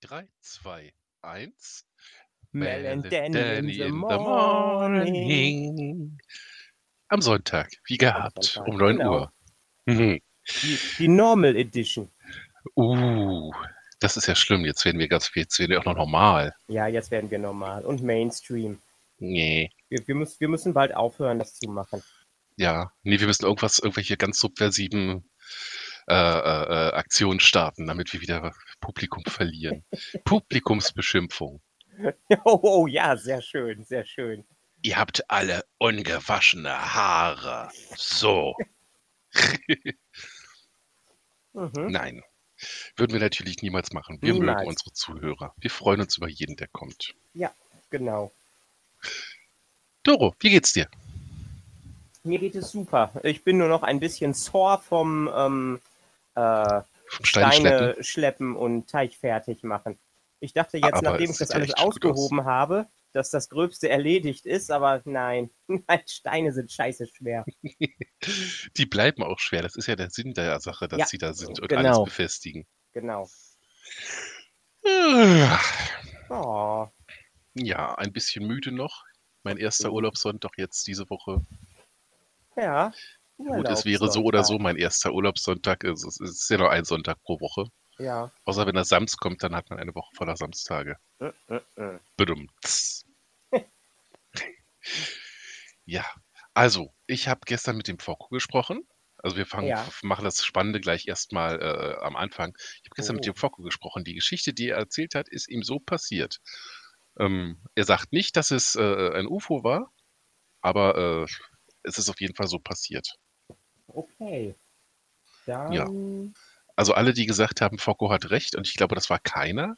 3, 2, 1. Mel and Danny, Danny in the in the morning. morning. Am Sonntag, wie gehabt, Sonntag, um 9 genau. Uhr. Mhm. Die, die Normal Edition. Uh, das ist ja schlimm. Jetzt werden wir ganz, jetzt werden wir auch noch normal. Ja, jetzt werden wir normal und Mainstream. Nee. Wir, wir, müssen, wir müssen bald aufhören, das zu machen. Ja, nee, wir müssen irgendwas, irgendwelche ganz subversiven äh, äh, äh, Aktionen starten, damit wir wieder Publikum verlieren. Publikumsbeschimpfung. Oh, oh, ja, sehr schön, sehr schön. Ihr habt alle ungewaschene Haare. So. Mhm. Nein. Würden wir natürlich niemals machen. Wir mögen Niemals. unsere Zuhörer. Wir freuen uns über jeden, der kommt. Genau. Doro, wie geht's dir? Mir geht es super. Ich bin nur noch ein bisschen sore vom ähm, äh, Steine schleppen? schleppen und Teich fertig machen. Ich dachte jetzt, Aber nachdem ich das alles gut aus. ausgehoben habe, dass das Gröbste erledigt ist, aber nein, nein, Steine sind scheiße schwer. Die bleiben auch schwer. Das ist ja der Sinn der Sache, dass Ja, sie da sind und genau. alles befestigen. Genau. Ah, Oh, Ja, ein bisschen müde noch. Mein erster Mhm. Urlaubssonntag jetzt diese Woche. ja. Gut, es wäre so oder so mein erster Urlaubssonntag. Es ist, es ist ja nur ein Sonntag pro Woche. Ja. Außer wenn der Sams kommt, dann hat man eine Woche voller Samstage. Äh, äh, äh. Bedummt. ja, also, ich habe gestern mit dem Fokko gesprochen. Also wir fangen, Ja. machen das Spannende gleich erstmal äh, am Anfang. Ich habe gestern mit Oh. dem Fokko gesprochen. Die Geschichte, die er erzählt hat, ist ihm so passiert. Ähm, er sagt nicht, dass es äh, ein UFO war, aber äh, es ist auf jeden Fall so passiert. Okay. Dann. Also alle, die gesagt haben, Fokko hat recht, und ich glaube, das war keiner.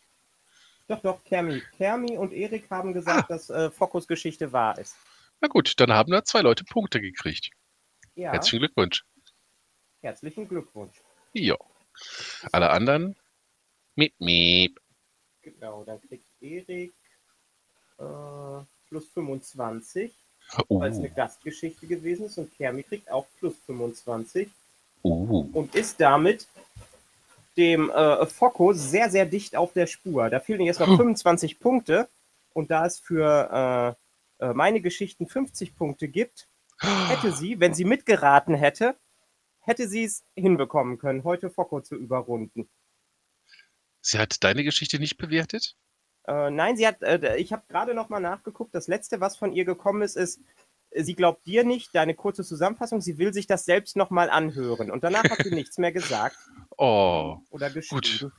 Doch, doch, Kermi. Kermi und Erik haben gesagt, Ah. dass äh, Fokus Geschichte wahr ist. Na gut, dann haben da zwei Leute Punkte gekriegt. Ja. Herzlichen Glückwunsch. Herzlichen Glückwunsch. Ja. Alle anderen? Miep, miep. Genau, dann kriegt Erik äh, plus 25, Uh, weil es eine Gastgeschichte gewesen ist und Kermi kriegt auch plus 25 uh. und ist damit dem äh, Focko sehr, sehr dicht auf der Spur. Da fehlen jetzt noch Puh. 25 Punkte und da es für äh, äh, meine Geschichten 50 Punkte gibt, hätte sie, wenn sie mitgeraten hätte, hätte sie es hinbekommen können, heute Focko zu überrunden. Sie hat deine Geschichte nicht bewertet? Äh, nein, sie hat, äh, ich habe gerade noch mal nachgeguckt. Das letzte, was von ihr gekommen ist, ist, äh, sie glaubt dir nicht, deine kurze Zusammenfassung, sie will sich das selbst noch mal anhören. Und danach hat sie nichts mehr gesagt Oh, oder geschrieben.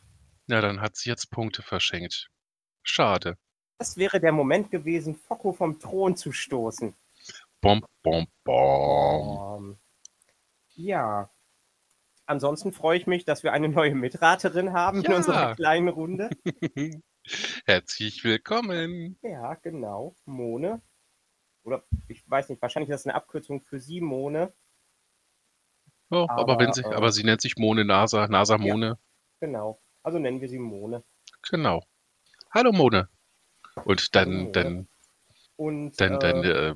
na dann hat sie jetzt Punkte verschenkt. Schade. Das wäre der Moment gewesen, Focko vom Thron zu stoßen. Bom, bom, bom. Ähm, ja. Ansonsten freue ich mich, dass wir eine neue Mitraterin haben in Ja. unserer kleinen Runde. Herzlich willkommen. Ja, genau. Mone. Oder ich weiß nicht, wahrscheinlich ist das eine Abkürzung für Simone. Oh, aber, Aber, wenn sie, äh, aber sie nennt sich Mone Nasa, Nasa Mone. Genau. Also nennen wir sie Mone. Genau. Hallo Mone. Und dann, dann, Und dann, dann äh,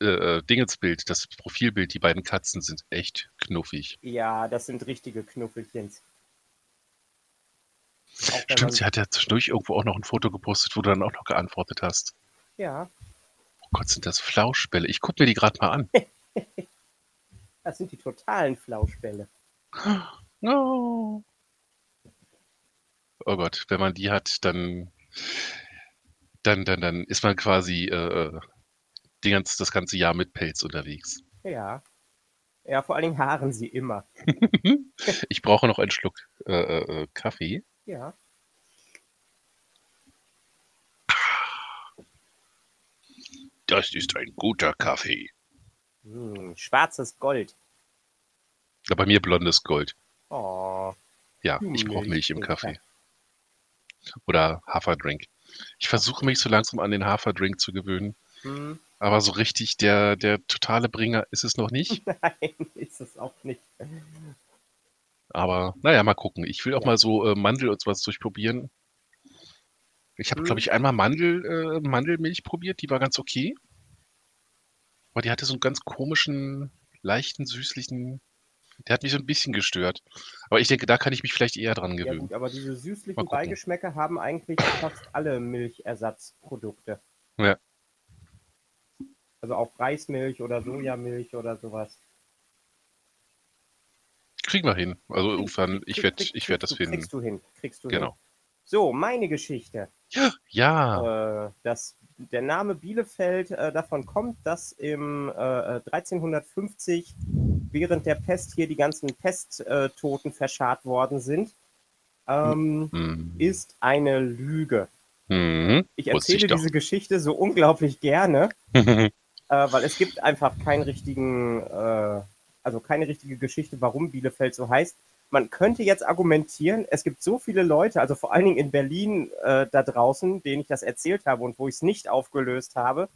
äh, äh, Dingensbild, das Profilbild, die beiden Katzen sind echt knuffig. ja, das sind richtige Knuffelchens. Stimmt, sie hat ja zwischendurch irgendwo auch noch ein Foto gepostet, wo du dann auch noch geantwortet hast. ja, Oh Gott, sind das Flauschbälle. Ich gucke mir die gerade mal an. das sind die totalen Flauschbälle. No. Oh Gott, wenn man die hat, dann, dann, dann, dann ist man quasi äh, die ganze, das ganze Jahr mit Pelz unterwegs. Ja. Ja, vor allen Dingen haaren sie immer. Ich brauche noch einen Schluck äh, äh, Kaffee. Ja. Das ist ein guter Kaffee. Hm, schwarzes Gold. Ja, bei mir blondes Gold. Oh. Ja, ich brauche Milch im. Kaffee. Oder Haferdrink. Ich versuche mich so langsam an den Haferdrink zu gewöhnen. Hm, Aber so richtig der, der totale Bringer ist es noch nicht. nein, ist es auch nicht. Aber naja, mal gucken. Ich will auch Ja. mal so äh, Mandel und sowas durchprobieren. Ich habe, Hm. glaube ich, einmal Mandel, äh, Mandelmilch probiert, die war ganz okay. Aber die hatte so einen ganz komischen, leichten, süßlichen Der hat mich so ein bisschen gestört. Aber ich denke, da kann ich mich vielleicht eher dran Ja gewöhnen. gut, aber diese süßlichen. Beigeschmäcker haben eigentlich fast alle Milchersatzprodukte. Ja. Also auch Reismilch oder Sojamilch oder sowas. Kriegen wir hin. Also irgendwann, ich werde ich werd das du- finden. Kriegst du hin, kriegst du hin. Genau. So, meine Geschichte. Ja. Äh, das, der Name Bielefeld äh, davon kommt, dass im äh, 1350 während der Pest hier die ganzen Pesttoten verscharrt worden sind, ähm, Hm. ist eine Lüge. Hm. Ich ich erzähle doch. diese Geschichte so unglaublich gerne, äh, weil es gibt einfach keinen richtigen, äh, also keine richtige Geschichte, warum Bielefeld so heißt. Man könnte jetzt argumentieren, es gibt so viele Leute, also vor allen Dingen in Berlin äh, da draußen, denen ich das erzählt habe und wo ich es nicht aufgelöst habe,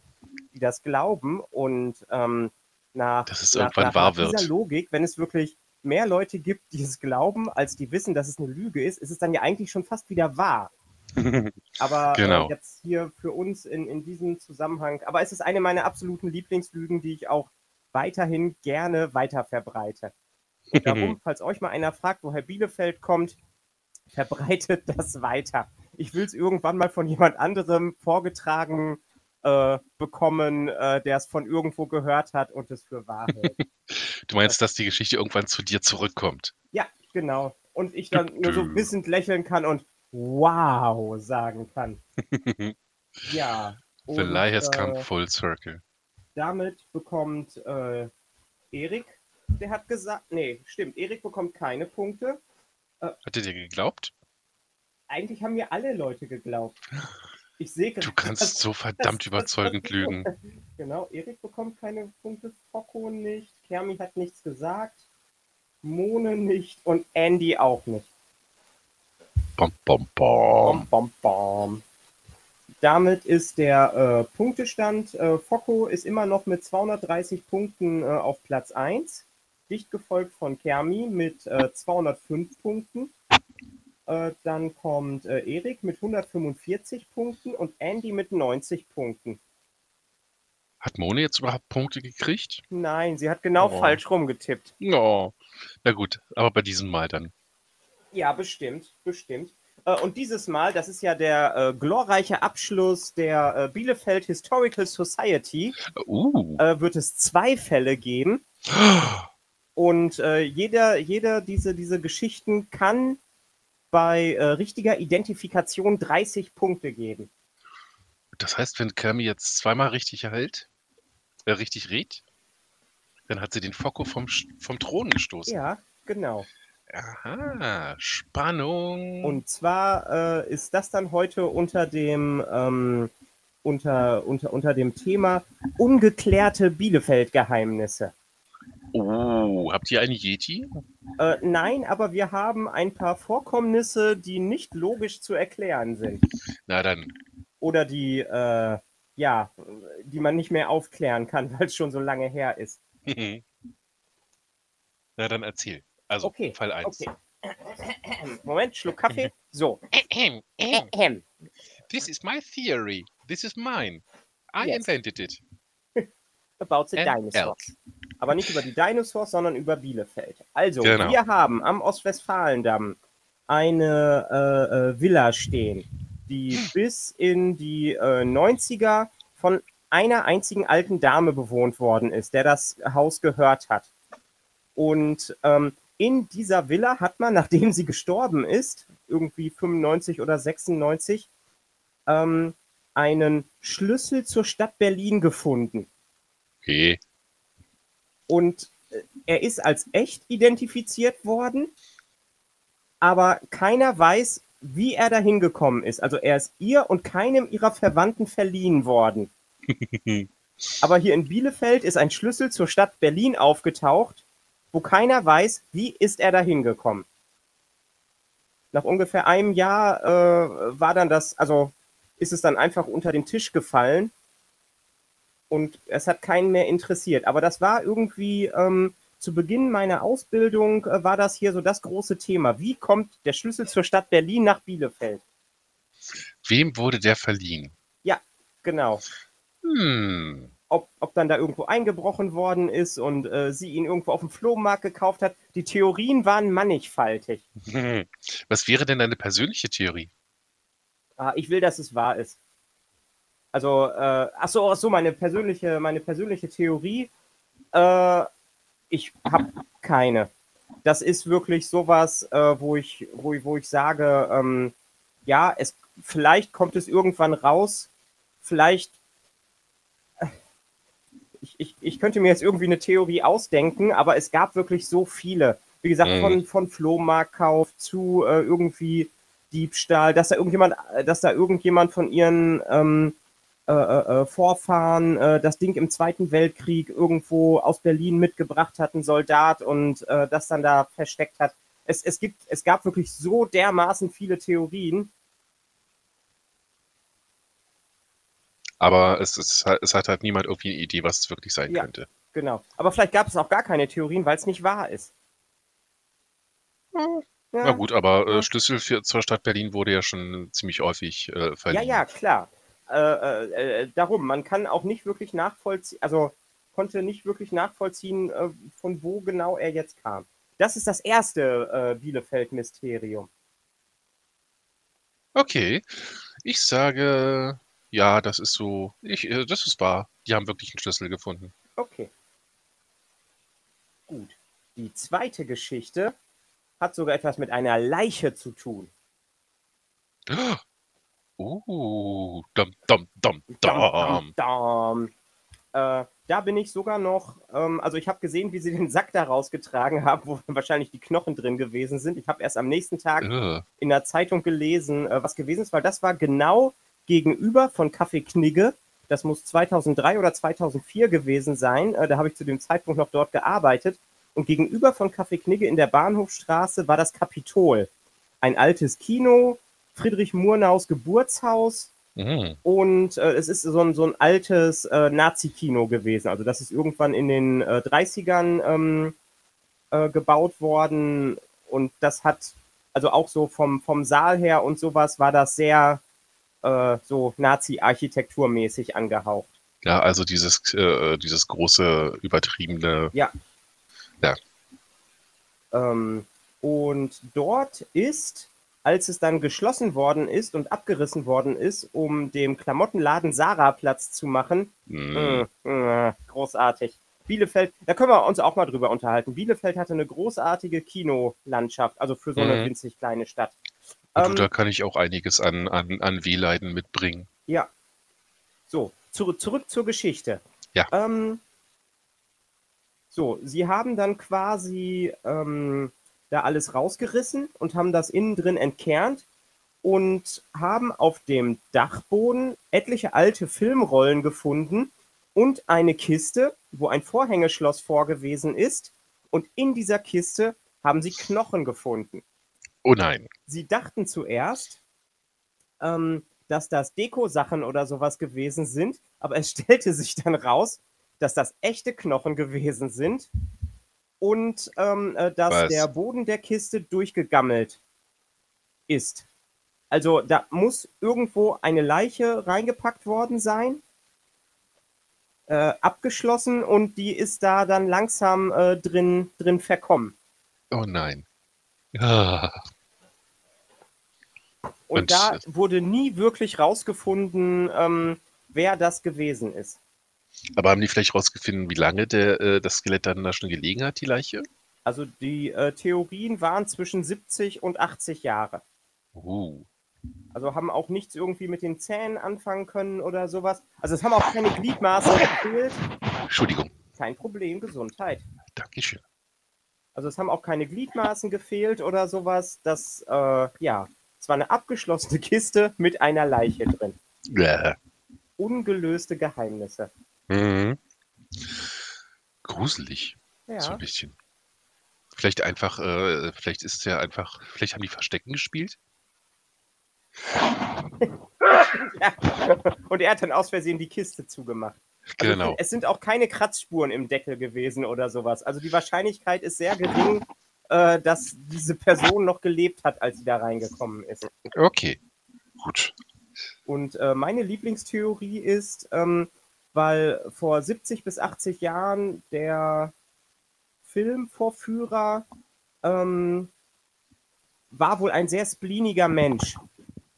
die das glauben und ähm, nach, nach, nach, dieser wird. Logik, wenn es wirklich mehr Leute gibt, die es glauben, als die wissen, dass es eine Lüge ist, ist es dann ja eigentlich schon fast wieder wahr. Aber Genau. äh, jetzt hier für uns in, in diesem Zusammenhang, aber es ist eine meiner absoluten Lieblingslügen, die ich auch weiterhin gerne weiter verbreite. Und darum, falls euch mal einer fragt, woher Bielefeld kommt, verbreitet das weiter. Ich will es irgendwann mal von jemand anderem vorgetragen äh, bekommen, äh, der es von irgendwo gehört hat und es für wahr hält. Du meinst, dass die Geschichte irgendwann zu dir zurückkommt? ja, genau. Und ich dann nur so wissend lächeln kann und wow sagen kann. Ja. The und, lie has äh, come full circle. Damit bekommt äh, Erik, der hat gesagt, nee, stimmt, Erik bekommt keine Punkte. Hat er dir geglaubt? Eigentlich haben mir alle Leute geglaubt. Ich sehe Du kannst dass- so verdammt das- überzeugend das- lügen. Genau, Erik bekommt keine Punkte, Focko nicht, Kermi hat nichts gesagt, Mone nicht und Andy auch nicht. Bom, bom, bom. Bom, bom, bom. Damit ist der äh, Punktestand. Äh, Focko ist immer noch mit 230 Punkten äh, auf Platz 1, dicht gefolgt von Kermi mit äh, 205 Punkten. Äh, dann kommt äh, Erik mit 145 Punkten und Andy mit 90 Punkten. Hat Mone jetzt überhaupt Punkte gekriegt? Nein, sie hat genau Oh. falsch rumgetippt. Oh. Na gut, aber bei diesem Mal dann. Ja, bestimmt, bestimmt. Äh, Und dieses Mal, das ist ja der äh, glorreiche Abschluss der äh, Bielefeld Historical Society, Uh. wird es zwei Fälle geben. Und jeder, jeder diese, diese Geschichten kann bei richtiger Identifikation 30 Punkte geben. Das heißt, wenn Kermi jetzt zweimal richtig erhält, äh, richtig redet, dann hat sie den Focko vom, vom Thron gestoßen. Ja, genau. Aha, Spannung. Und zwar äh, ist das dann heute unter dem, ähm, unter, unter, unter dem Thema ungeklärte Bielefeld-Geheimnisse. oh, habt ihr eine Yeti? Äh, nein, aber wir haben ein paar Vorkommnisse, die nicht logisch zu erklären sind. Na dann, Oder die, äh, ja, die man nicht mehr aufklären kann, weil es schon so lange her ist. na dann erzähl. Also, Okay, Fall 1. okay. Moment, Schluck Kaffee. So. This is my theory. This is mine. I Yes. invented it. About the And Dinosaurs. Aber nicht über die Dinosaurs, sondern über Bielefeld. Also, Genau. wir haben am Ostwestfalendamm eine äh, äh, Villa stehen, die bis in die äh, 90er von einer einzigen alten Dame bewohnt worden ist, der das Haus gehört hat. Und ähm, in dieser Villa hat man, nachdem sie gestorben ist, irgendwie 95 oder 96, ähm, einen Schlüssel zur Stadt Berlin gefunden. Okay. Und äh, er ist als echt identifiziert worden, aber keiner weiß, wie er dahin gekommen ist. Also er ist ihr und keinem ihrer Verwandten verliehen worden. aber hier in Bielefeld ist ein Schlüssel zur Stadt Berlin aufgetaucht, wo keiner weiß, wie ist er dahin gekommen. Nach ungefähr einem Jahr äh, war dann das, also ist es dann einfach unter den Tisch gefallen und es hat keinen mehr interessiert. Aber das war irgendwie ähm, zu Beginn meiner Ausbildung äh, war das hier so das große Thema. Wie kommt der Schlüssel zur Stadt Berlin nach Bielefeld? Wem wurde der verliehen? Genau. Hm. Ob, ob dann da irgendwo eingebrochen worden ist und äh, sie ihn irgendwo auf dem Flohmarkt gekauft hat. Die Theorien waren mannigfaltig. Was wäre denn deine persönliche Theorie? Ah, ich will, dass es wahr ist. Also, äh, ach so, ach so, meine persönliche, meine persönliche Theorie. Äh, ich habe keine. Das ist wirklich sowas, äh, wo ich, wo, wo ich sage, ähm, ja, es vielleicht kommt es irgendwann raus, vielleicht ich, ich, ich könnte mir jetzt irgendwie eine Theorie ausdenken, aber es gab wirklich so viele. Wie gesagt, mhm. von, von Flohmarktkauf zu äh, irgendwie Diebstahl, dass da irgendjemand, dass da irgendjemand von ihren ähm, äh, äh, äh Vorfahren äh, das Ding im Zweiten Weltkrieg irgendwo aus Berlin mitgebracht hat, ein Soldat, und äh, das dann da versteckt hat. Es, es, gibt, es gab wirklich so dermaßen viele Theorien. Aber es, ist, es hat halt niemand irgendwie eine Idee, was es wirklich sein ja, könnte. Genau. Aber vielleicht gab es auch gar keine Theorien, weil es nicht wahr ist. Hm. Ja. Na gut, aber äh, Schlüssel für, zur Stadt Berlin wurde ja schon ziemlich häufig äh, verliehen. Ja, ja, klar. Äh, äh, äh, darum, man kann auch nicht wirklich nachvollziehen, also konnte nicht wirklich nachvollziehen, äh, von wo genau er jetzt kam. Das ist das erste Bielefeld-Mysterium. Okay, ich sage ja, das ist so. Ich, äh, das ist wahr. Die haben wirklich einen Schlüssel gefunden. Okay. Gut. Die zweite Geschichte hat sogar etwas mit einer Leiche zu tun. Uh, dum, dum, dum, dum. dum, Äh, da bin ich sogar noch, ähm, also ich habe gesehen, wie sie den Sack da rausgetragen haben, wo wahrscheinlich die Knochen drin gewesen sind. Ich habe erst am nächsten Tag uh. in der Zeitung gelesen, äh, was gewesen ist, weil das war genau gegenüber von Café Knigge. Das muss 2003 oder 2004 gewesen sein. Äh, da habe ich zu dem Zeitpunkt noch dort gearbeitet. Und gegenüber von Café Knigge in der Bahnhofstraße war das Kapitol. Ein altes Kino, Friedrich Murnaus Geburtshaus. Mhm. Und äh, es ist so ein, so ein altes äh, Nazi-Kino gewesen. Also das ist irgendwann in den äh, 30ern ähm, äh, gebaut worden. Und das hat, also auch so vom, vom Saal her und sowas, war das sehr äh, so Nazi-Architekturmäßig angehaucht. Ja, also dieses, äh, dieses große, übertriebene. Ja. Ja. Ähm, und dort ist, als es dann geschlossen worden ist und abgerissen worden ist, um dem Klamottenladen Sarah Platz zu machen, mm. Mh, großartig. Bielefeld, da können wir uns auch mal drüber unterhalten. Bielefeld hatte eine großartige Kinolandschaft, also für so eine mhm. winzig kleine Stadt. Ähm, da kann ich auch einiges an, an, an Wehleiden mitbringen. Ja. So, zu, zurück zur Geschichte. Ja. Ähm, so, sie haben dann quasi ähm, da alles rausgerissen und haben das innen drin entkernt und haben auf dem Dachboden etliche alte Filmrollen gefunden und eine Kiste, wo ein Vorhängeschloss vorgewesen ist. Und in dieser Kiste haben sie Knochen gefunden. Oh nein. Sie dachten zuerst, ähm, dass das Deko-Sachen oder sowas gewesen sind, aber es stellte sich dann raus, dass das echte Knochen gewesen sind und ähm, äh, dass Was? der Boden der Kiste durchgegammelt ist. Also da muss irgendwo eine Leiche reingepackt worden sein, äh, abgeschlossen und die ist da dann langsam äh, drin, drin verkommen. Oh nein. Ah. Und, und da wurde nie wirklich rausgefunden, ähm, wer das gewesen ist. Aber haben die vielleicht rausgefunden, wie lange der, äh, das Skelett dann da schon gelegen hat, die Leiche? Also die äh, Theorien waren zwischen 70 und 80 Jahre. Uh. Also haben auch nichts irgendwie mit den Zähnen anfangen können oder sowas. Also es haben auch keine Gliedmaße gefehlt. Entschuldigung. Kein Problem, Gesundheit. Dankeschön. Also es haben auch keine Gliedmaßen gefehlt oder sowas. Das, äh, ja, es war eine abgeschlossene Kiste mit einer Leiche drin. Ja. Ungelöste Geheimnisse. Mhm. Gruselig. Ja. So ein bisschen. Vielleicht einfach, äh, vielleicht ist ja einfach, vielleicht haben die Verstecken gespielt. ja. Und er hat dann aus Versehen die Kiste zugemacht. Also genau. Es sind auch keine Kratzspuren im Deckel gewesen oder sowas. Also die Wahrscheinlichkeit ist sehr gering, äh, dass diese Person noch gelebt hat, als sie da reingekommen ist. Okay, gut. Und äh, meine Lieblingstheorie ist, ähm, weil vor 70 bis 80 Jahren der Filmvorführer ähm, war wohl ein sehr spleeniger Mensch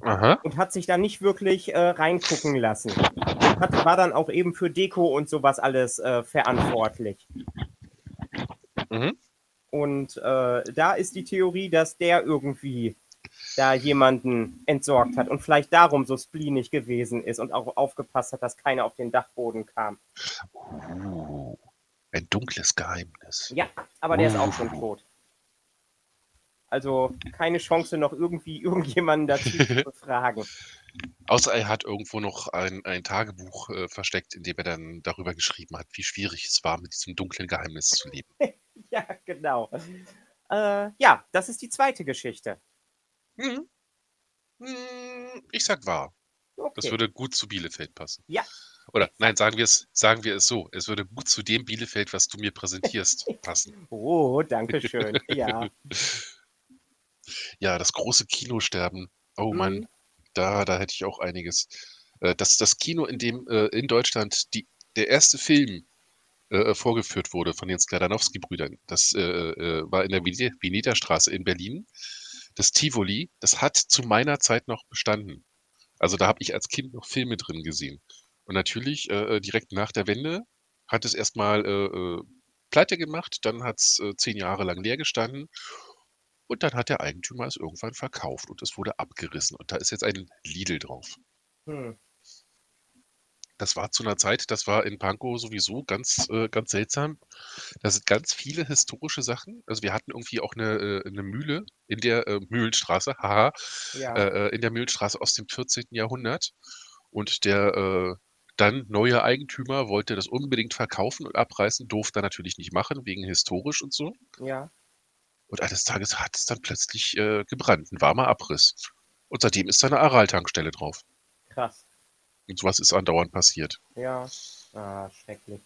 Aha. und hat sich da nicht wirklich äh, reingucken lassen. Hat, war dann auch eben für Deko und sowas alles äh, verantwortlich. Mhm. Und äh, da ist die Theorie, dass der irgendwie da jemanden entsorgt hat und vielleicht darum so spleenig gewesen ist und auch aufgepasst hat, dass keiner auf den Dachboden kam. Uh, ein dunkles Geheimnis. Ja, aber der ist auch schon Uh. tot. Also keine Chance, noch irgendwie irgendjemanden dazu zu befragen. Außer er hat irgendwo noch ein, ein Tagebuch äh, versteckt, in dem er dann darüber geschrieben hat, wie schwierig es war, mit diesem dunklen Geheimnis zu leben. Ja, genau. Äh, ja, das ist die zweite Geschichte. Mhm. Hm, Ich sag wahr. Das Okay. würde gut zu Bielefeld passen. Ja. Oder nein, sagen wir es, sagen wir es so. Es würde gut zu dem Bielefeld, was du mir präsentierst, passen. Oh, danke schön. Ja. Ja, das große Kinosterben. Oh Mann, Mhm. da, da hätte ich auch einiges. Äh, Das, das Kino, in dem äh, in Deutschland die, der erste Film äh, vorgeführt wurde von den Skladanowski-Brüdern, das äh, äh, war in der Vene- Venetastraße in Berlin. Das Tivoli, das hat zu meiner Zeit noch bestanden. Also da habe ich als Kind noch Filme drin gesehen. Und natürlich, äh, direkt nach der Wende hat es erstmal äh, äh, pleite gemacht, dann hat es äh, zehn Jahre lang leer gestanden und dann hat der Eigentümer es irgendwann verkauft und es wurde abgerissen. Und da ist jetzt ein Lidl drauf. Hm. Das war zu einer Zeit, das war in Pankow sowieso ganz, äh, ganz seltsam. Da sind ganz viele historische Sachen. Also wir hatten irgendwie auch eine, äh, eine Mühle in der äh, Mühlenstraße, haha, Ja. äh, äh, in der Mühlenstraße aus dem 14. Jahrhundert. Und der äh, dann neue Eigentümer wollte das unbedingt verkaufen und abreißen, durfte er natürlich nicht machen, wegen historisch und so. ja. Und eines Tages hat es dann plötzlich äh, gebrannt, ein warmer Abriss. Und seitdem ist da eine Aral-Tankstelle drauf. Krass. Und sowas ist andauernd passiert. Ja. Ah, schrecklich.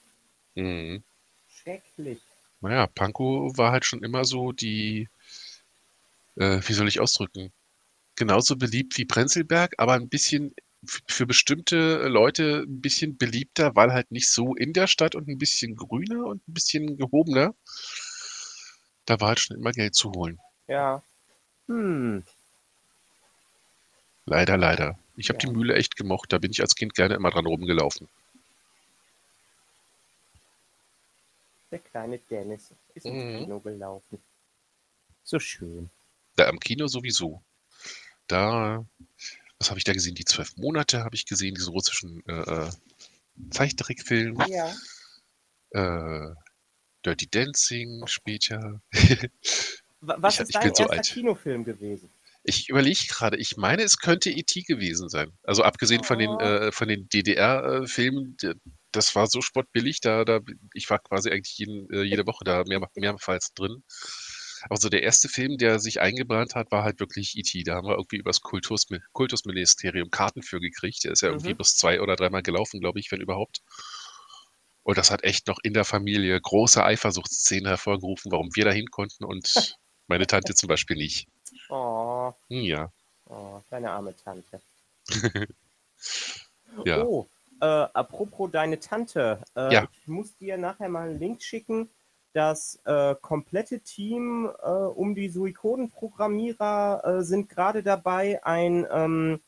Mhm. Schrecklich. Naja, Pankow war halt schon immer so die, äh, wie soll ich ausdrücken, genauso beliebt wie Prenzlberg, aber ein bisschen für bestimmte Leute ein bisschen beliebter, weil halt nicht so in der Stadt und ein bisschen grüner und ein bisschen gehobener. Da war halt schon immer Geld zu holen. Ja. Hm. Leider, leider. Ich habe Ja. die Mühle echt gemocht. Da bin ich als Kind gerne immer dran rumgelaufen. Der kleine Dennis ist Mhm. Kino gelaufen. So schön. Da am Kino sowieso. Da, was habe ich da gesehen? Die zwölf Monate habe ich gesehen, diesen russischen äh, äh, Zeichentrickfilm. Ja. Äh, Dirty Dancing später. Wa- Was Ich- ist ich dein so erster alt. Kinofilm gewesen? Ich überlege gerade, ich meine, es könnte E.T. gewesen sein. Also abgesehen von den, Oh. äh, von den DDR-Filmen, das war so spottbillig, da, da, ich war quasi eigentlich jeden, äh, jede Woche da mehr, mehrmals drin. Aber so der erste Film, der sich eingebrannt hat, war halt wirklich E.T. Da haben wir irgendwie übers Kultus, Kultusministerium Karten für gekriegt. Der ist ja irgendwie Mhm. bloß zwei oder dreimal gelaufen, glaube ich, wenn überhaupt. Und das hat echt noch in der Familie große Eifersuchtsszenen hervorgerufen, warum wir da hin konnten und meine Tante zum Beispiel nicht. Oh, Hm, Ja, oh deine arme Tante. ja. Oh, äh, apropos deine Tante. Äh, Ja. Ich muss dir nachher mal einen Link schicken. Das äh, komplette Team äh, um die Suikoden-Programmierer äh, sind gerade dabei, ein, ähm,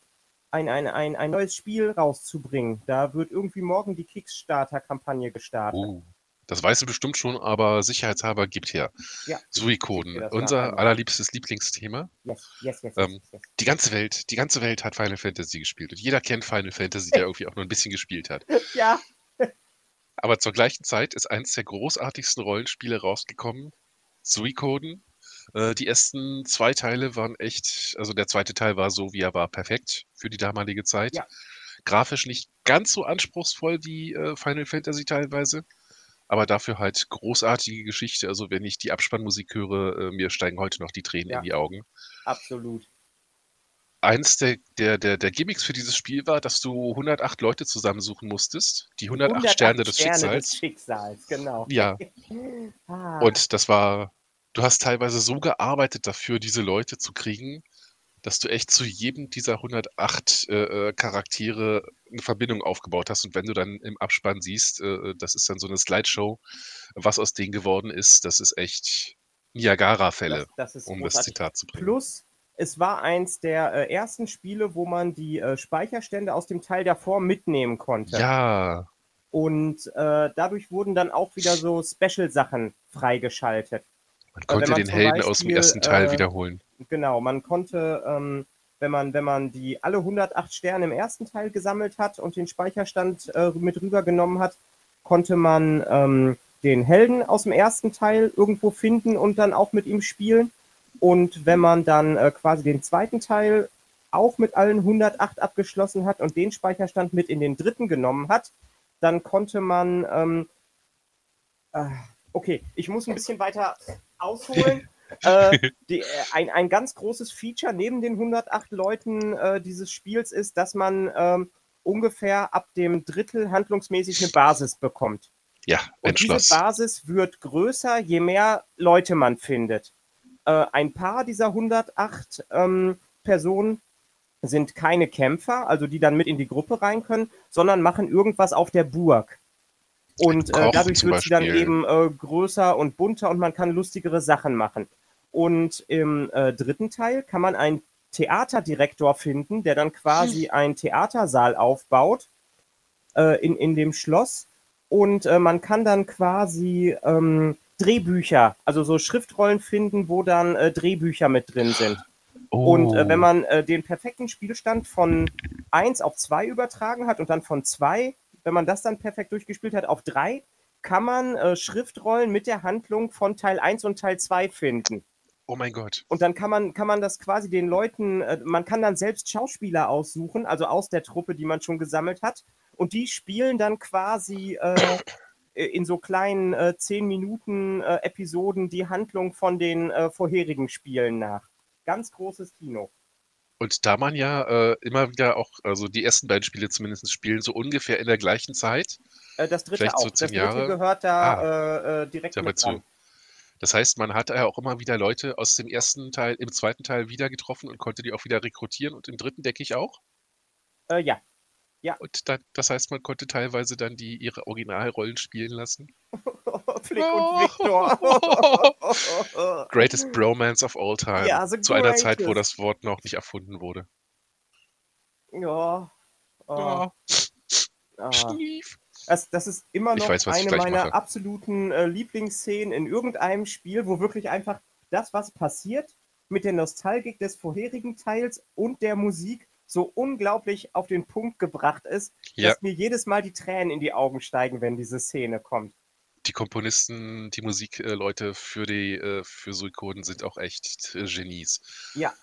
ein, ein, ein, ein neues Spiel rauszubringen. Da wird irgendwie morgen die Kickstarter-Kampagne gestartet. Uh, das weißt du bestimmt schon, aber sicherheitshalber gibt her. Ja. Suikoden, unser allerliebstes Lieblingsthema. Yes, yes, yes, Ähm, yes. Die ganze Welt, die ganze Welt hat Final Fantasy gespielt und jeder kennt Final Fantasy, der irgendwie auch nur ein bisschen gespielt hat. Ja, Aber zur gleichen Zeit ist eins der großartigsten Rollenspiele rausgekommen, Suikoden. Äh, die ersten zwei Teile waren echt, also der zweite Teil war so, wie er war, perfekt für die damalige Zeit. Ja. Grafisch nicht ganz so anspruchsvoll wie äh, Final Fantasy teilweise, aber dafür halt großartige Geschichte. Also wenn ich die Abspannmusik höre, äh, mir steigen heute noch die Tränen Ja. in die Augen. absolut. Eins der, der, der, der Gimmicks für dieses Spiel war, dass du 108 Leute zusammensuchen musstest. Die 108, Sterne des Schicksals. des Schicksals, genau. Ja, Ah, und das war, du hast teilweise so gearbeitet dafür, diese Leute zu kriegen. Dass du echt zu jedem dieser 108 äh, äh, Charaktere eine Verbindung aufgebaut hast. Und wenn du dann im Abspann siehst, äh, das ist dann so eine Slideshow, was aus denen geworden ist, das ist echt Niagara-Fälle, um das. Zitat zu bringen. Plus, es war eins der äh, ersten Spiele, wo man die äh, Speicherstände aus dem Teil davor mitnehmen konnte. Ja, Und äh, dadurch wurden dann auch wieder so Special-Sachen freigeschaltet. Man konnte man den Helden aus dem Beispiel, ersten Teil äh, wiederholen. Genau, man konnte, ähm, wenn man, wenn man die alle 108 Sterne im ersten Teil gesammelt hat und den Speicherstand äh, mit rübergenommen hat, konnte man ähm, den Helden aus dem ersten Teil irgendwo finden und dann auch mit ihm spielen. Und wenn man dann äh, quasi den zweiten Teil auch mit allen 108 abgeschlossen hat und den Speicherstand mit in den dritten genommen hat, dann konnte man, ähm, äh, okay, ich muss ein bisschen weiter ausholen. äh, die, äh, ein, ein ganz großes Feature neben den 108 Leuten äh, dieses Spiels ist, dass man ähm, ungefähr ab dem Drittel handlungsmäßig eine Basis bekommt. Ja, Und diese. Basis wird größer, je mehr Leute man findet. Äh, ein paar dieser 108 ähm, Personen sind keine Kämpfer, also die dann mit in die Gruppe rein können, sondern machen irgendwas auf der Burg. Und äh, dadurch wird sie dann Beispiel. eben äh, größer und bunter und man kann lustigere Sachen machen. Und im äh, dritten Teil kann man einen Theaterdirektor finden, der dann quasi einen Theatersaal aufbaut äh, in, in dem Schloss. Und äh, man kann dann quasi ähm, Drehbücher, also so Schriftrollen finden, wo dann äh, Drehbücher mit drin sind. Und äh, wenn Oh. man äh, den perfekten Spielstand von 1 auf 2 übertragen hat und dann von 2, wenn man das dann perfekt durchgespielt hat, auf 3, kann man äh, Schriftrollen mit der Handlung von Teil 1 und Teil 2 finden. oh mein Gott. Und dann kann man, kann man das quasi den Leuten, äh, man kann dann selbst Schauspieler aussuchen, also aus der Truppe, die man schon gesammelt hat. Und die spielen dann quasi äh, in so kleinen äh, 10 Minuten äh, Episoden die Handlung von den äh, vorherigen Spielen nach. Ganz großes Kino. Und da man ja äh, immer wieder auch, also die ersten beiden Spiele zumindest spielen, so ungefähr in der gleichen Zeit, Äh, das dritte Vielleicht auch. so das dritte Jahre? gehört da äh, äh, direkt mit zu. Das heißt, man hat ja auch immer wieder Leute aus dem ersten Teil, im zweiten Teil wieder getroffen und konnte die auch wieder rekrutieren und im dritten denke ich auch. Äh, ja, Und dann, das heißt, man konnte teilweise dann die ihre Originalrollen spielen lassen. Flick Oh. und Victor. Greatest Bromance of all time. Ja, the Zu einer Zeit, wo greatest. das Wort noch nicht erfunden wurde. ja. Oh, Oh, ah. Stief. Das, das ist immer noch weiß, eine meiner mache. absoluten äh, Lieblingsszenen in irgendeinem Spiel, wo wirklich einfach das, was passiert, mit der Nostalgik des vorherigen Teils und der Musik so unglaublich auf den Punkt gebracht ist, Ja. dass mir jedes Mal die Tränen in die Augen steigen, wenn diese Szene kommt. Die Komponisten, die Musikleute für die äh, für Suikoden sind auch echt äh, Genies. Ja,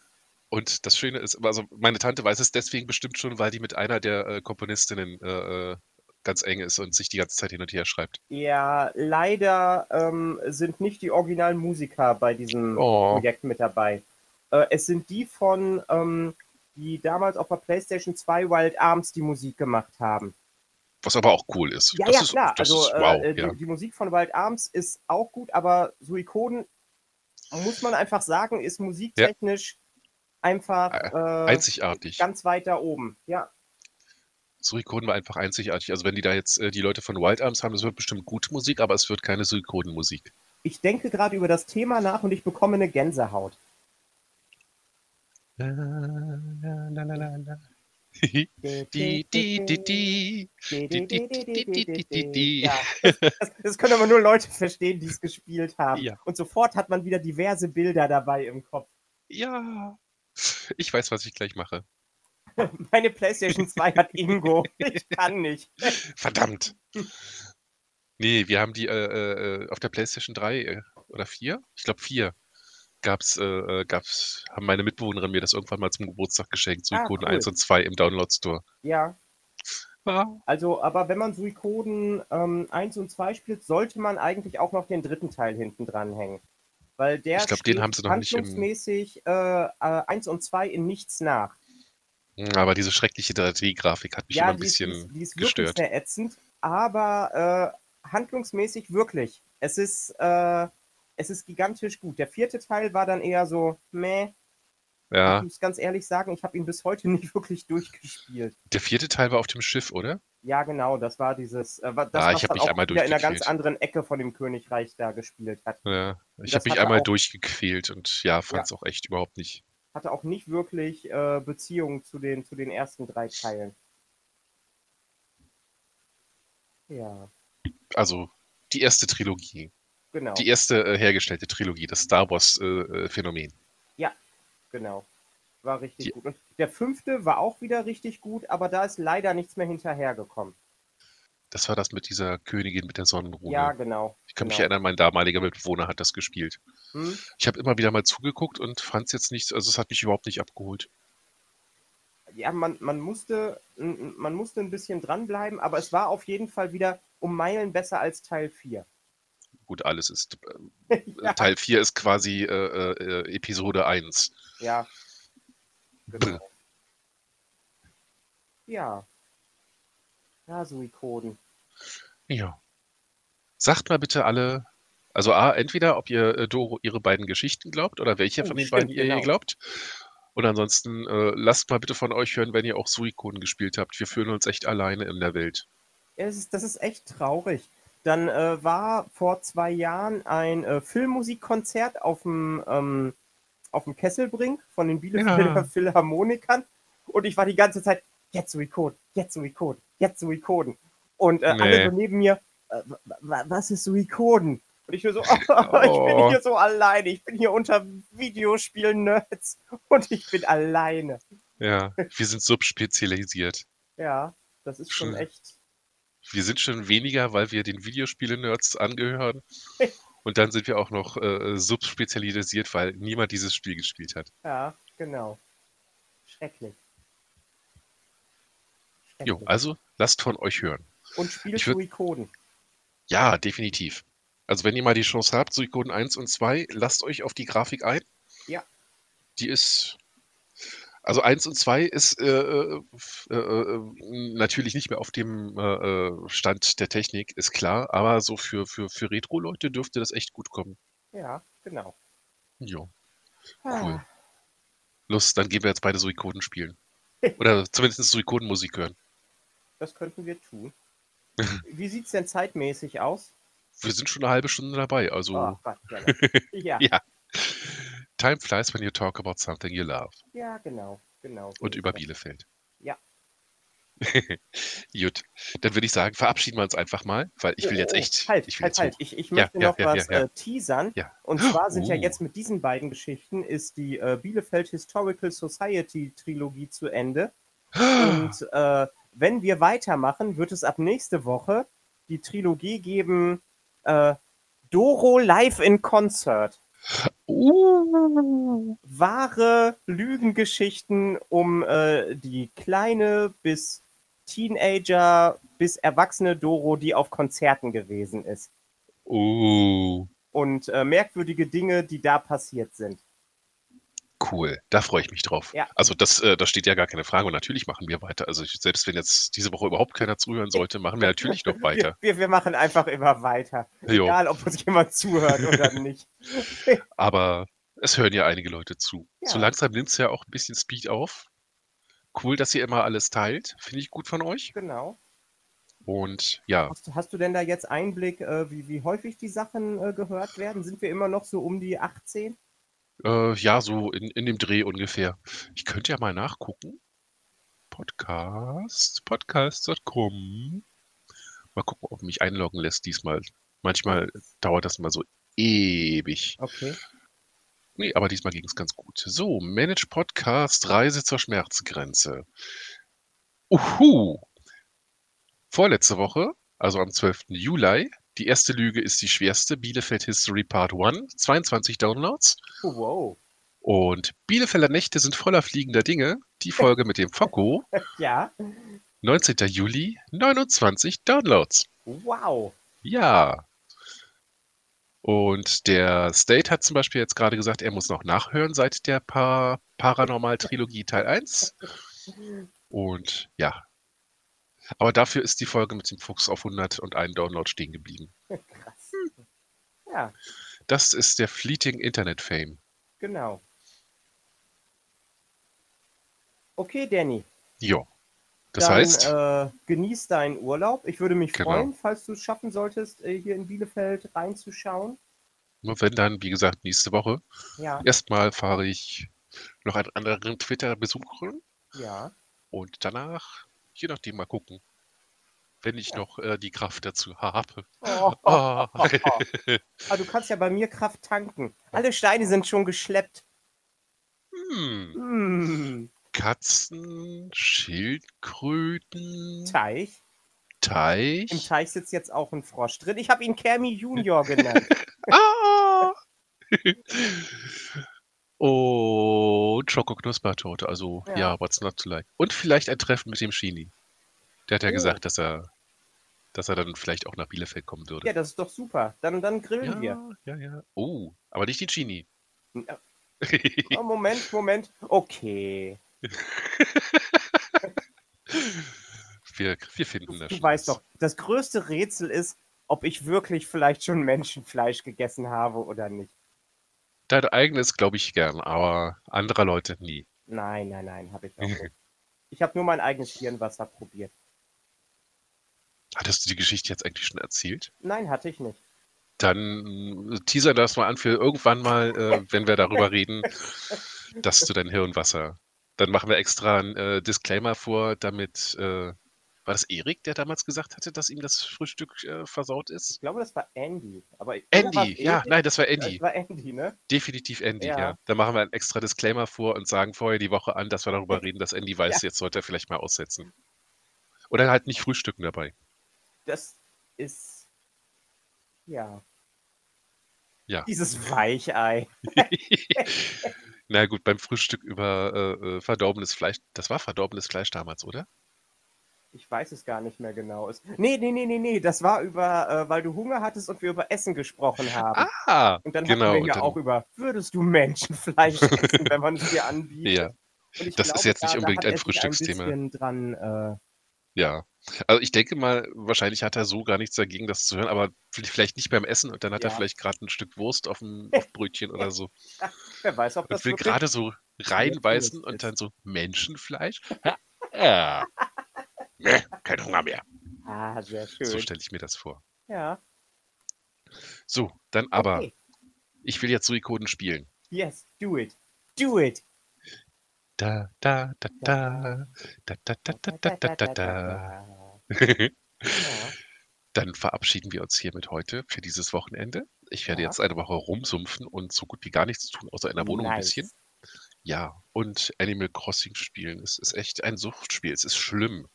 Und das Schöne ist, also meine Tante weiß es deswegen bestimmt schon, weil die mit einer der äh, Komponistinnen äh, äh, ganz eng ist und sich die ganze Zeit hin und her schreibt. ja, leider ähm, sind nicht die originalen Musiker bei diesem Oh. Projekt mit dabei. Äh, es sind die von, ähm, die damals auf der PlayStation 2 Wild Arms die Musik gemacht haben. Was aber auch cool ist. Ja, das ja, ist, klar. Das also ist wow. äh, die, ja. die Musik von Wild Arms ist auch gut, aber Suikoden, muss man einfach sagen, ist musiktechnisch einfach äh, Einzigartig. ganz weit da oben. Ja, Suikoden war einfach einzigartig. Also wenn die da jetzt äh, die Leute von Wild Arms haben, das wird bestimmt gute Musik, aber es wird keine Suikoden-Musik. ich denke gerade über das Thema nach und ich bekomme eine Gänsehaut. Die, die, die, das, können aber nur Leute verstehen, die es gespielt haben. Ja. Und sofort hat man wieder diverse Bilder dabei im Kopf. Ja. Ich weiß, was ich gleich mache. Meine PlayStation 2 hat Ingo. Ich kann nicht. Verdammt. Nee, wir haben die äh, äh, auf der PlayStation 3 äh, oder 4? Ich glaube 4. Gab's, äh, äh, gab's, haben meine Mitbewohnerin mir das irgendwann mal zum Geburtstag geschenkt, Ah, Suikoden cool. 1 und 2 im Download Store. Ja, Ah, Also, aber wenn man Suikoden ähm, 1 und 2 spielt, sollte man eigentlich auch noch den dritten Teil hinten dran hängen. Weil der Ich glaub, den haben sie noch nicht im- handlungsmäßig äh, äh, 1 und 2 in nichts nach. aber diese schreckliche 3D-Grafik hat mich immer Ja, ein die ist, die bisschen ist, die ist wirklich gestört. sehr ätzend, aber äh, handlungsmäßig wirklich. Es ist, äh, es ist gigantisch gut. Der vierte Teil war dann eher so, meh. Ja. Ich muss ganz ehrlich sagen, ich habe ihn bis heute nicht wirklich durchgespielt. Der vierte Teil war auf dem Schiff, oder? Ja, genau, das war dieses, äh, das, Ah, ich was hab man mich einmal wieder in einer ganz anderen Ecke von dem Königreich da gespielt hat. Ja. Ich habe mich einmal durchgequält und ja, fand es auch echt überhaupt nicht. Hatte auch nicht wirklich äh, Beziehung zu den, zu den ersten drei Teilen. Ja, Also die erste Trilogie. Genau. Die erste äh, hergestellte Trilogie, das Star Wars-Phänomen. Genau. War richtig Die- gut. Und der fünfte war auch wieder richtig gut, aber da ist leider nichts mehr hinterhergekommen. das war das mit dieser Königin mit der Sonnenrune. Ja, genau. ich kann mich genau. erinnern, mein damaliger Mitbewohner hat das gespielt. Hm? Ich habe immer wieder mal zugeguckt und fand es jetzt nicht, also es hat mich überhaupt nicht abgeholt. Ja, man, man, musste, man musste ein bisschen dranbleiben, aber es war auf jeden Fall wieder um Meilen besser als Teil 4. Gut, alles ist. Äh, ja, Teil 4 ist quasi äh, äh, Episode 1. ja. Genau. Ja. Ja, Suikoden. Ja. Sagt mal bitte alle, also A, entweder ob ihr äh, Doro ihre beiden Geschichten glaubt oder welche Oh, von den stimmt, beiden ihr ihr genau. glaubt. Und ansonsten äh, lasst mal bitte von euch hören, wenn ihr auch Suikoden gespielt habt. Wir fühlen uns echt alleine in der Welt. Ja, Das ist, das ist echt traurig. Dann äh, war vor zwei Jahren ein äh, Filmmusikkonzert auf dem, ähm, auf dem Kesselbrink von den Bielefelder Ja. Philharmonikern und ich war die ganze Zeit, jetzt Suikoden, jetzt Suikoden, jetzt Suikoden. Und äh, alle Nee. so neben mir, äh, wa- wa- was ist Suikoden? Und ich nur so, oh, ich bin Oh. hier so alleine, ich bin hier unter Videospiel-Nerds und ich bin alleine. Ja, wir sind subspezialisiert. Ja, das ist schon echt. Wir sind schon weniger, weil wir den Videospiele-Nerds angehören. Und dann sind wir auch noch äh, subspezialisiert, weil niemand dieses Spiel gespielt hat. Ja, genau. Schrecklich. Jo, Schrecklich. also lasst von euch hören. Und spielt würd- Suikoden. Ja, definitiv. Also wenn ihr mal die Chance habt, Suikoden 1 und 2, lasst euch auf die Grafik ein. Ja. Die ist. Also 1 und 2 ist äh, äh, äh, äh, natürlich nicht mehr auf dem äh, äh, Stand der Technik, ist klar, aber so für, für, für Retro-Leute dürfte das echt gut kommen. Ja, genau. Jo. Ah, Cool. Los, dann gehen wir jetzt beide Suikoden spielen. Oder zumindest Suikoden-Musik hören. Das könnten wir tun. Wie sieht es denn zeitmäßig aus? Wir sind schon eine halbe Stunde dabei, also Oh Gott, ja, Ja. Time flies when you talk about something you love. ja, genau. genau. so Und über das. Bielefeld. Ja. Gut, dann würde ich sagen, verabschieden wir uns einfach mal, weil ich will Oh, jetzt oh, echt. Halt, ich will halt, halt. Ich, ich Ja, möchte ja, noch ja, was ja, ja. Äh, teasern. Ja. Und zwar sind ja Uh. jetzt mit diesen beiden Geschichten ist die äh, Bielefeld Historical Society Trilogie zu Ende. Und äh, wenn wir weitermachen, wird es ab nächste Woche die Trilogie geben äh, Doro Live in Concert. Uh. Wahre Lügengeschichten um äh, die kleine bis Teenager bis erwachsene Doro, die auf Konzerten gewesen ist. Uh. Und äh, merkwürdige Dinge, die da passiert sind. Cool, da freue ich mich drauf. Ja. Also das, äh, das steht ja gar keine Frage und natürlich machen wir weiter. Also ich, selbst wenn jetzt diese Woche überhaupt keiner zuhören sollte, machen wir natürlich noch weiter. wir, wir machen einfach immer weiter. Jo. Egal, ob uns jemand zuhört oder nicht. Aber es hören ja einige Leute zu. Ja. So langsam nimmt es ja auch ein bisschen Speed auf. Cool, dass ihr immer alles teilt. Finde ich gut von euch. Genau. Und ja, Hast, du- hast du denn da jetzt Einblick, äh, wie, wie häufig die Sachen äh, gehört werden? Sind wir immer noch so um die 18? Äh, ja, so in, in dem Dreh ungefähr. Ich könnte ja mal nachgucken. Podcast, podcast.com. Mal gucken, ob mich einloggen lässt diesmal. Manchmal dauert das mal so ewig. Okay. Nee, aber diesmal ging es ganz gut. So, Manage Podcast, Reise zur Schmerzgrenze. Uhu! Vorletzte Woche, also am 12. Juli, die erste Lüge ist die schwerste, Bielefeld History Part 1, 22 Downloads. Oh, wow. Und Bielefelder Nächte sind voller fliegender Dinge, die Folge mit dem Focko, Ja. 19. Juli, 29 Downloads. Wow. Ja. Und der State hat zum Beispiel jetzt gerade gesagt, er muss noch nachhören seit der pa Paranormal-Trilogie Teil 1. Und ja. Aber dafür ist die Folge mit dem Fuchs auf 101 Download stehen geblieben. Krass. Ja, Das ist der Fleeting Internet Fame. genau. Okay, Danny. Jo. Das Dann heißt, äh, genieß deinen Urlaub. Ich würde mich Genau. freuen, falls du es schaffen solltest, äh, hier in Bielefeld reinzuschauen. nur wenn dann, wie gesagt, nächste Woche. Ja, Erstmal fahre ich noch einen anderen Twitter besuchen ja. und danach, je nachdem, mal gucken, wenn ich Ja. noch äh, die Kraft dazu habe. Oh, Ah. Aber du kannst ja bei mir Kraft tanken. Alle Steine sind schon geschleppt. Hm. Hm. Katzen, Schildkröten, Teich. Im Teich. Teich sitzt jetzt auch ein Frosch drin. Ich habe ihn Kermi Junior genannt. Ah! Und Schoko-Knuspertorte. Also, Ja. ja, what's not to like. Und vielleicht ein Treffen mit dem Shini. Der hat ja Oh. gesagt, dass er, dass er dann vielleicht auch nach Bielefeld kommen würde. ja, das ist doch super. Dann, dann grillen wir. ja, ja, ja. Oh, aber nicht den Shini. Ja. Oh, Moment, Moment. Okay. wir, wir finden das Du schon weißt doch, das größte Rätsel ist, ob ich wirklich vielleicht schon Menschenfleisch gegessen habe oder nicht. Dein eigenes glaube ich gern, aber anderer Leute nie. Nein, nein, nein, habe ich auch nicht. Ich habe nur mein eigenes Hirnwasser probiert. Hattest du die Geschichte jetzt eigentlich schon erzählt? Nein, hatte ich nicht. Dann äh, teaser das mal an für irgendwann mal, äh, wenn wir darüber reden, dass du dein Hirnwasser. Dann machen wir extra einen äh, Disclaimer vor, damit. Äh, war das Erik, der damals gesagt hatte, dass ihm das Frühstück äh, versaut ist? Ich glaube, das war Andy. Aber Andy, ja, nein, das war Das Andy. war Andy, ne? Definitiv Andy, ja. Ja. Da machen wir einen extra Disclaimer vor und sagen vorher die Woche an, dass wir darüber reden, dass Andy weiß, Ja. jetzt sollte er vielleicht mal aussetzen. Oder halt nicht frühstücken dabei. Das ist. Ja. Ja. Dieses Weichei. Na gut, beim Frühstück über äh, äh, verdorbenes Fleisch. Das war verdorbenes Fleisch damals, oder? Ich weiß es gar nicht mehr genau. Es- Nee, nee, nee, nee, nee. Das war über, äh, weil du Hunger hattest und wir über Essen gesprochen haben. Ah, und dann genau. hatten wir ja auch über, würdest du Menschenfleisch essen, wenn man es dir anbietet? Ja, ich das ist jetzt nicht da- da unbedingt hat ein er Frühstücksthema. Ein dran, äh, ja. Also ich denke mal, wahrscheinlich hat er so gar nichts dagegen, das zu hören, aber vielleicht nicht beim Essen und dann hat er Ja. vielleicht gerade ein Stück Wurst auf dem auf Brötchen oder so. wer weiß, ob das Und will wirklich... gerade so reinbeißen ist. und dann so Menschenfleisch? Ja. Nee, kein Hunger mehr. Ah, sehr schön. So stelle ich mir das vor. Ja. So, dann aber. Okay. Ich will jetzt Suikoden spielen. Yes, do it. Do it. Da, da, da, da. Da, da, da, da, da, da, da, da. Genau. Dann verabschieden wir uns hiermit heute für dieses Wochenende. Ich werde ja. jetzt eine Woche rumsumpfen und so gut wie gar nichts tun, außer in der Wohnung nice. ein bisschen. Ja, und Animal Crossing spielen. Es ist echt ein Suchtspiel. Es ist schlimm.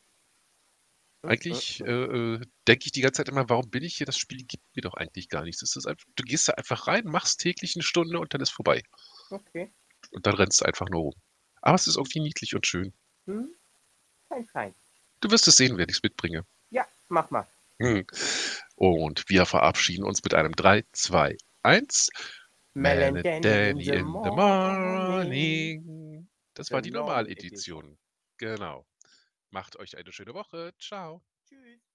Eigentlich äh, äh, denke ich die ganze Zeit immer, warum bin ich hier? Das Spiel gibt mir doch eigentlich gar nichts. Einfach, du gehst da einfach rein, machst täglich eine Stunde und dann ist vorbei. Okay. Und dann rennst du einfach nur rum. Aber es ist irgendwie niedlich und schön. Hm? Fein, fein. Du wirst es sehen, wenn ich es mitbringe. Ja, mach mal. Hm. Und wir verabschieden uns mit einem 3, 2, 1. Mel and Mel and Danny Danny in the morning. Das war The die long Normaledition. Genau. Macht euch eine schöne Woche. Ciao. Tschüss.